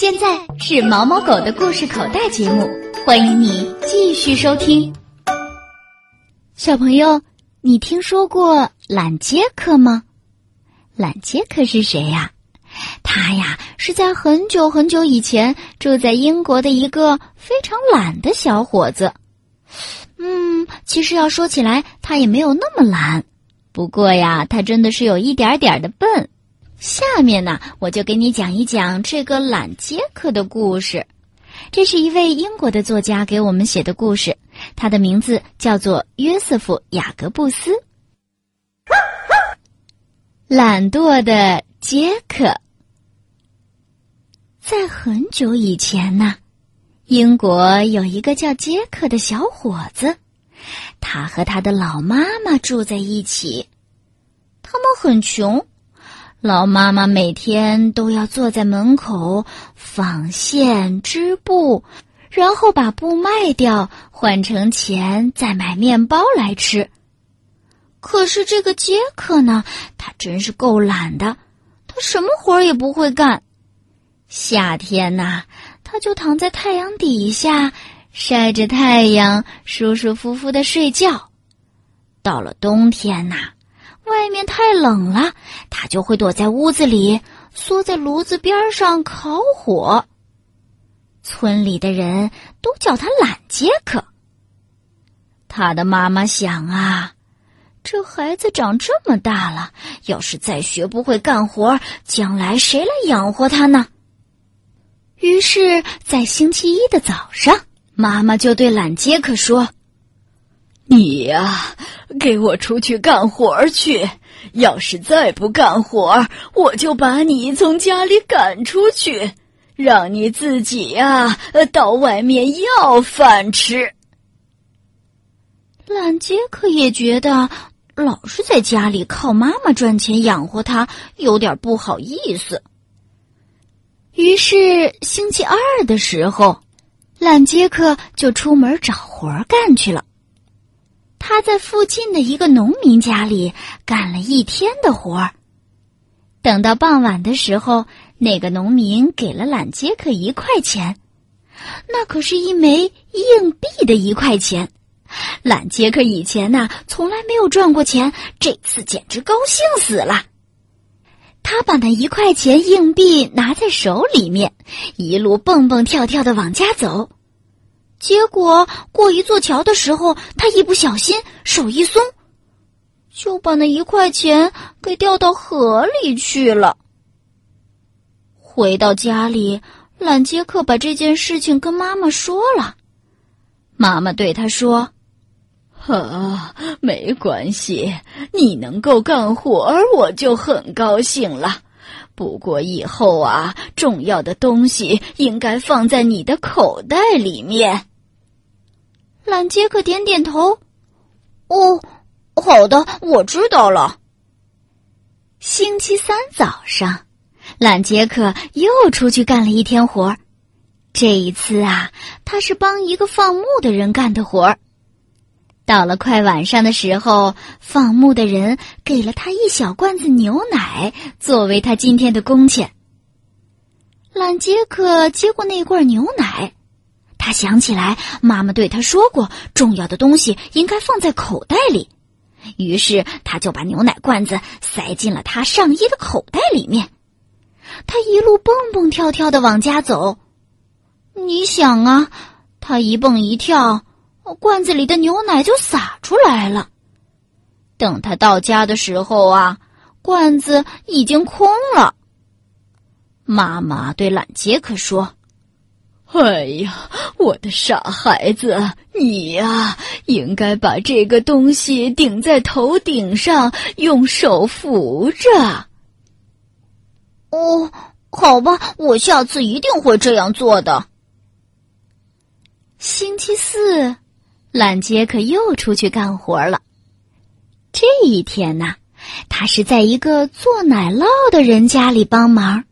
现在是毛毛狗的故事口袋节目，欢迎你继续收听。小朋友，你听说过懒杰克吗？懒杰克是谁呀？他呀是在很久很久以前住在英国的一个非常懒的小伙子。嗯，其实要说起来，他也没有那么懒，不过呀，他真的是有一点点的笨。下面呢，我就给你讲一讲这个懒杰克的故事。这是一位英国的作家给我们写的故事，他的名字叫做约瑟夫·雅各布斯。懒惰的杰克，在很久以前呢，英国有一个叫杰克的小伙子，他和他的老妈妈住在一起，他们很穷。老妈妈每天都要坐在门口纺线织布，然后把布卖掉换成钱，再买面包来吃。可是这个杰克呢，他真是够懒的，他什么活儿也不会干。夏天呐，他就躺在太阳底下晒着太阳，舒舒服服的睡觉。到了冬天呐。外面太冷了，他就会躲在屋子里，缩在炉子边上烤火。村里的人都叫他懒杰克。他的妈妈想啊，这孩子长这么大了，要是再学不会干活，将来谁来养活他呢？于是，在星期一的早上，妈妈就对懒杰克说。你呀，给我出去干活去！要是再不干活，我就把你从家里赶出去，让你自己呀到外面要饭吃。懒杰克也觉得老是在家里靠妈妈赚钱养活他有点不好意思。于是星期二的时候，懒杰克就出门找活干去了。他在附近的一个农民家里干了一天的活儿。等到傍晚的时候，那个农民给了懒杰克一块钱，那可是一枚硬币的一块钱。懒杰克以前呐从来没有赚过钱，这次简直高兴死了。他把那一块钱硬币拿在手里面，一路蹦蹦跳跳的往家走。结果过一座桥的时候，他一不小心手一松，就把那一块钱给掉到河里去了。回到家里，懒杰克把这件事情跟妈妈说了。妈妈对他说：“啊，没关系，你能够干活儿，我就很高兴了。不过以后啊，重要的东西应该放在你的口袋里面。”懒杰克点点头，哦，好的，我知道了。星期三早上，懒杰克又出去干了一天活儿。这一次啊，他是帮一个放牧的人干的活儿。到了快晚上的时候，放牧的人给了他一小罐子牛奶，作为他今天的工钱。懒杰克接过那罐牛奶。他想起来，妈妈对他说过，重要的东西应该放在口袋里。于是，他就把牛奶罐子塞进了他上衣的口袋里面。他一路蹦蹦跳跳的往家走。你想啊，他一蹦一跳，罐子里的牛奶就洒出来了。等他到家的时候啊，罐子已经空了。妈妈对懒杰克说。哎呀，我的傻孩子，你呀，应该把这个东西顶在头顶上，用手扶着。哦，好吧，我下次一定会这样做的。星期四，懒杰克又出去干活了。这一天呢，他是在一个做奶酪的人家里帮忙。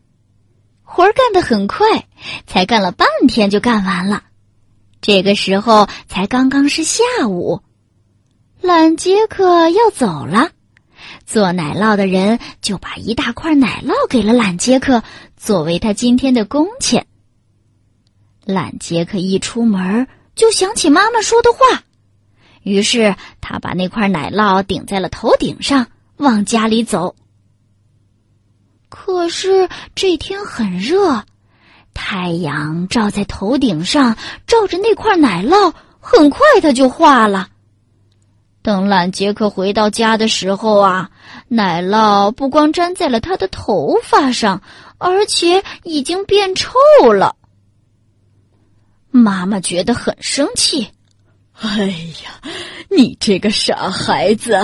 活儿干得很快，才干了半天就干完了。这个时候才刚刚是下午，懒杰克要走了，做奶酪的人就把一大块奶酪给了懒杰克，作为他今天的工钱。懒杰克一出门就想起妈妈说的话，于是他把那块奶酪顶在了头顶上，往家里走。可是这天很热，太阳照在头顶上，照着那块奶酪，很快它就化了。等懒杰克回到家的时候啊，奶酪不光粘在了他的头发上，而且已经变臭了。妈妈觉得很生气。哎呀，你这个傻孩子！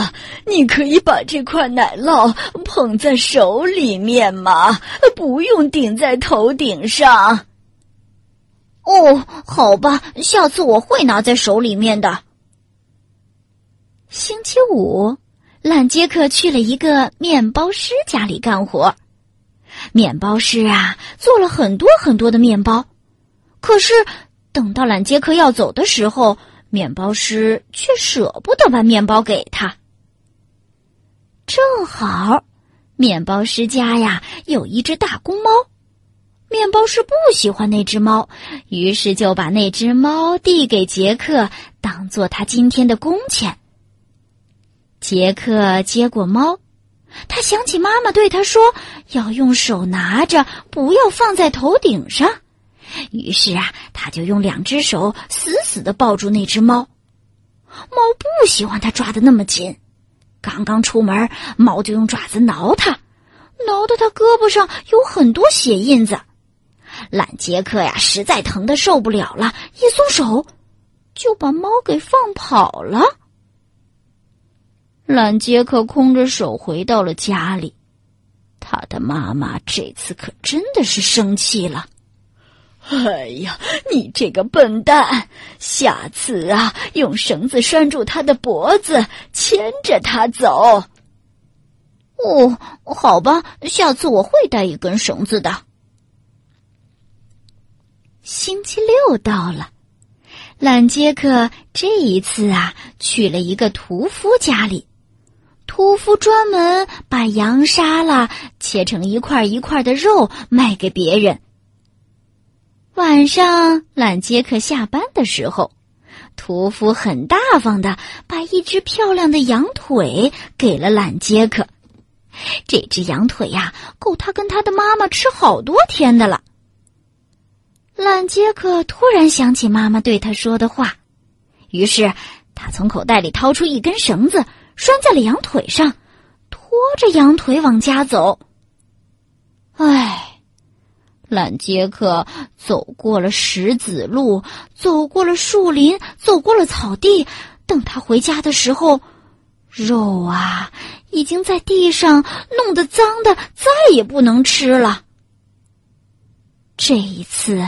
你可以把这块奶酪捧在手里面吗？不用顶在头顶上。哦，好吧，下次我会拿在手里面的。星期五，懒杰克去了一个面包师家里干活。面包师啊，做了很多很多的面包，可是等到懒杰克要走的时候。面包师却舍不得把面包给他。正好，面包师家呀有一只大公猫，面包师不喜欢那只猫，于是就把那只猫递给杰克，当做他今天的工钱。杰克接过猫，他想起妈妈对他说要用手拿着，不要放在头顶上。于是啊，他就用两只手死死的抱住那只猫。猫不喜欢他抓的那么紧，刚刚出门，猫就用爪子挠他，挠得他胳膊上有很多血印子。懒杰克呀，实在疼的受不了了，一松手，就把猫给放跑了。懒杰克空着手回到了家里，他的妈妈这次可真的是生气了。哎呀，你这个笨蛋！下次啊，用绳子拴住他的脖子，牵着他走。哦，好吧，下次我会带一根绳子的。星期六到了，懒杰克这一次啊，去了一个屠夫家里。屠夫专门把羊杀了，切成一块一块的肉卖给别人。晚上，懒杰克下班的时候，屠夫很大方的把一只漂亮的羊腿给了懒杰克。这只羊腿呀，够他跟他的妈妈吃好多天的了。懒杰克突然想起妈妈对他说的话，于是他从口袋里掏出一根绳子，拴在了羊腿上，拖着羊腿往家走。唉。懒杰克走过了石子路，走过了树林，走过了草地。等他回家的时候，肉啊，已经在地上弄得脏的，再也不能吃了。这一次，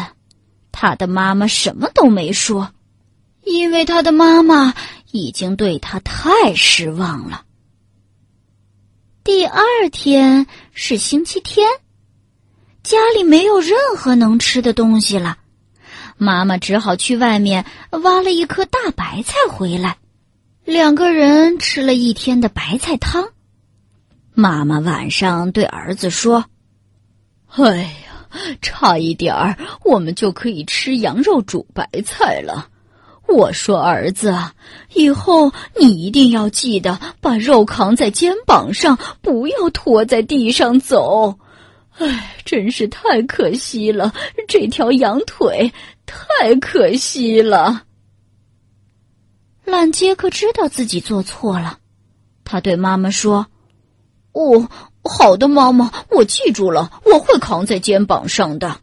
他的妈妈什么都没说，因为他的妈妈已经对他太失望了。第二天是星期天。家里没有任何能吃的东西了，妈妈只好去外面挖了一颗大白菜回来。两个人吃了一天的白菜汤。妈妈晚上对儿子说：“哎呀，差一点儿，我们就可以吃羊肉煮白菜了。”我说：“儿子，以后你一定要记得把肉扛在肩膀上，不要拖在地上走。”唉，真是太可惜了，这条羊腿太可惜了。懒杰克知道自己做错了，他对妈妈说：“哦，好的，妈妈，我记住了，我会扛在肩膀上的。”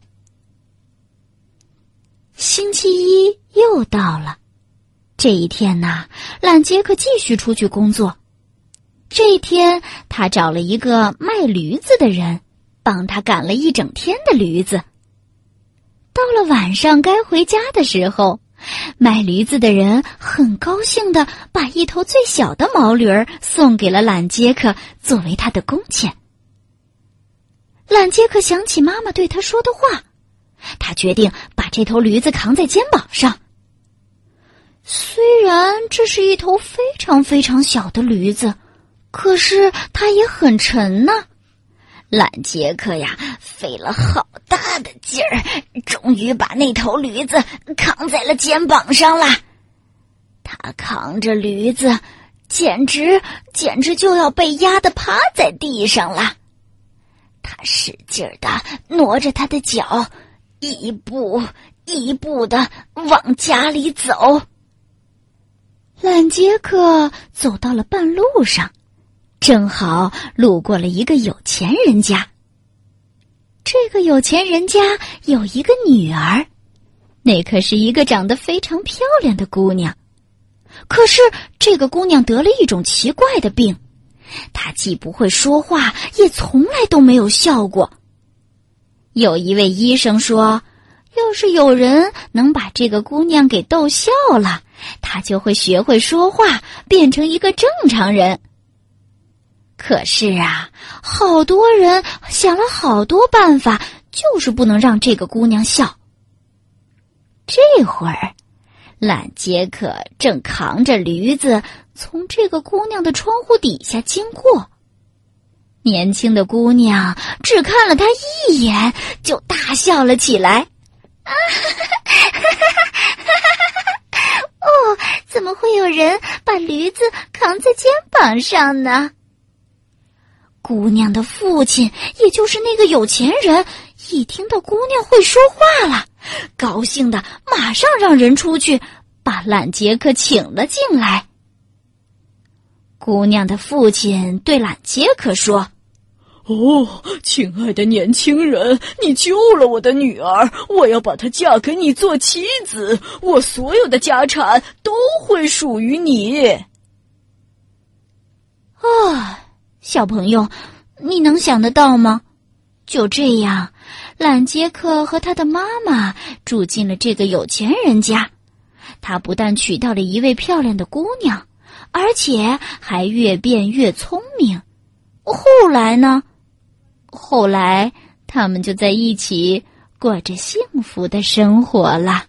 星期一又到了，这一天呐，懒杰克继续出去工作。这一天，他找了一个卖驴子的人。帮他赶了一整天的驴子。到了晚上该回家的时候，卖驴子的人很高兴的把一头最小的毛驴儿送给了懒杰克作为他的工钱。懒杰克想起妈妈对他说的话，他决定把这头驴子扛在肩膀上。虽然这是一头非常非常小的驴子，可是它也很沉呢。懒杰克呀，费了好大的劲儿，终于把那头驴子扛在了肩膀上了。他扛着驴子，简直简直就要被压得趴在地上了。他使劲儿的挪着他的脚，一步一步的往家里走。懒杰克走到了半路上，正好路过了一个有钱人家。这个有钱人家有一个女儿，那可是一个长得非常漂亮的姑娘。可是这个姑娘得了一种奇怪的病，她既不会说话，也从来都没有笑过。有一位医生说，要是有人能把这个姑娘给逗笑了，她就会学会说话，变成一个正常人。可是啊，好多人想了好多办法，就是不能让这个姑娘笑。这会儿，懒杰克正扛着驴子从这个姑娘的窗户底下经过。年轻的姑娘只看了他一眼，就大笑了起来。啊哈哈哈哈哈！哦，怎么会有人把驴子扛在肩膀上呢？姑娘的父亲，也就是那个有钱人，一听到姑娘会说话了，高兴的马上让人出去把懒杰克请了进来。姑娘的父亲对懒杰克说：“哦，亲爱的年轻人，你救了我的女儿，我要把她嫁给你做妻子，我所有的家产都会属于你。”啊。小朋友，你能想得到吗？就这样，懒杰克和他的妈妈住进了这个有钱人家。他不但娶到了一位漂亮的姑娘，而且还越变越聪明。后来呢？后来他们就在一起过着幸福的生活了。